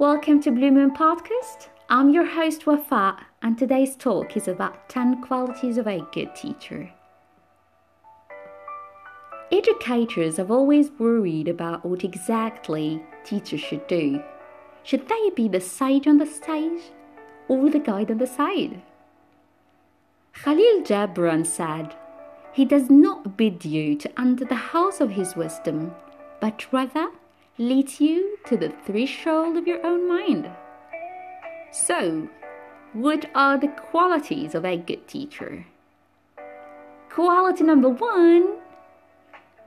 Welcome to Blue Moon Podcast. I'm your host Wafa, and today's talk is about 10 qualities of a good teacher. Educators have always worried about what exactly teachers should do. Should they be the sage on the stage or the guide on the side? Khalil Gibran said, He does not bid you to enter the house of his wisdom, but rather leads you to the threshold of your own mind. So, what are the qualities of a good teacher? Quality number one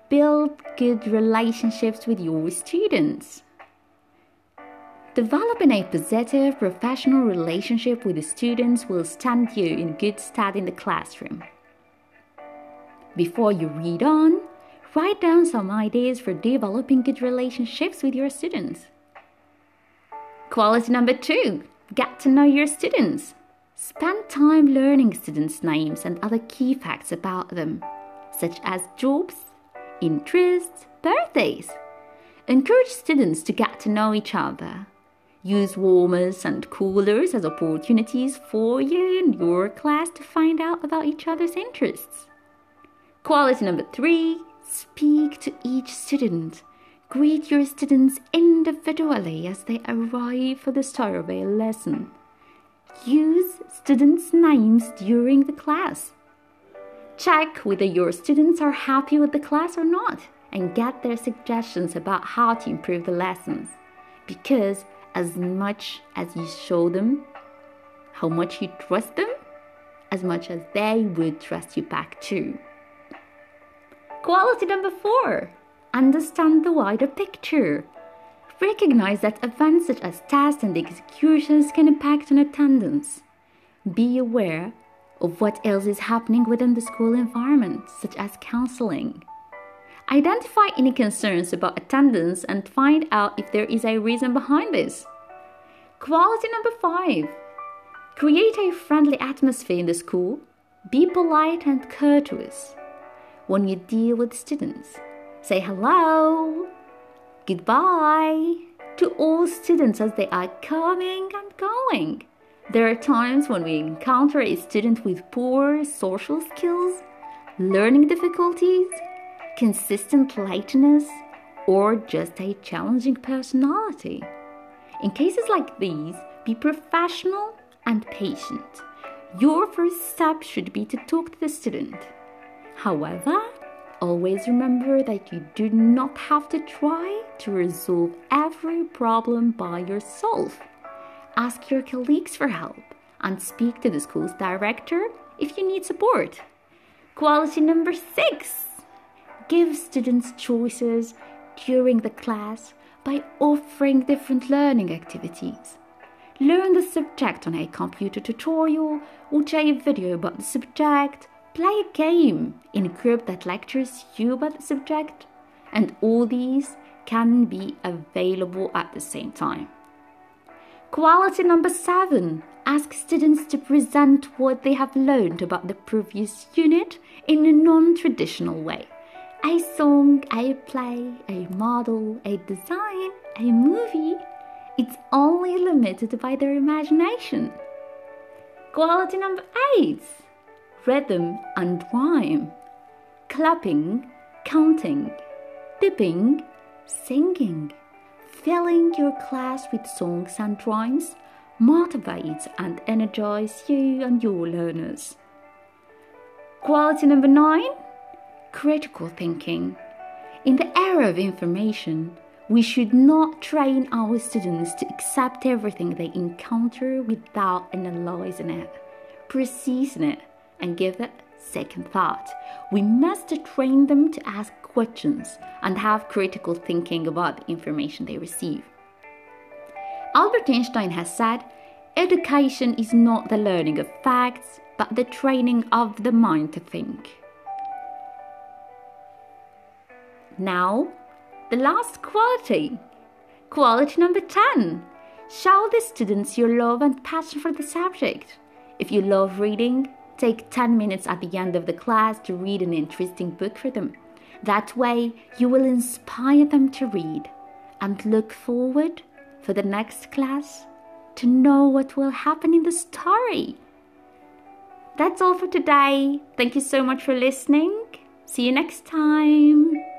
build good relationships with your students. Developing a positive professional relationship with the students will stand you in good stead in the classroom. Before you read on, write down some ideas for developing good relationships with your students. Quality number two get to know your students. Spend time learning students' names and other key facts about them, such as jobs, interests, birthdays. Encourage students to get to know each other. Use warmers and coolers as opportunities for you and your class to find out about each other's interests. Quality number three speak to each student. Greet your students individually as they arrive for the a lesson. Use students' names during the class. Check whether your students are happy with the class or not and get their suggestions about how to improve the lessons. Because as much as you show them how much you trust them, as much as they would trust you back too. Quality number four understand the wider picture. Recognize that events such as tests and executions can impact on attendance. Be aware of what else is happening within the school environment, such as counseling. Identify any concerns about attendance and find out if there is a reason behind this. Quality number five create a friendly atmosphere in the school. Be polite and courteous. When you deal with students, say hello, goodbye to all students as they are coming and going. There are times when we encounter a student with poor social skills, learning difficulties, consistent lateness, or just a challenging personality. In cases like these, be professional and patient. Your first step should be to talk to the student. However, always remember that you do not have to try to resolve every problem by yourself ask your colleagues for help, and speak to the school's director if you need support. Quality number six give students choices during the class by offering different learning activities. Learn the subject on a computer tutorial, watch a video about the subject, play a game in a group that lectures you about the subject, and all these can be available at the same time. Quality number seven ask students to present what they have learned about the previous unit in a non traditional way. A song, a play, a model, a design, a movie. It's only limited by their imagination. Quality number eight rhythm and rhyme, clapping, counting, dipping, singing filling your class with songs and rhymes motivates and energizes you and your learners. Quality number nine critical thinking. In the era of information, we should not train our students to accept everything they encounter without analyzing it, processing it, and give it second thought. We must train them to ask questions and have critical thinking about the information they receive. Albert Einstein has said, Education is not the learning of facts, but the training of the mind to think. Now, the last quality. Quality number 10. Show the students your love and passion for the subject. If you love reading, take 10 minutes at the end of the class to read an interesting book for them. That way, you will inspire them to read and look forward for the next class to know what will happen in the story. That's all for today. Thank you so much for listening. See you next time.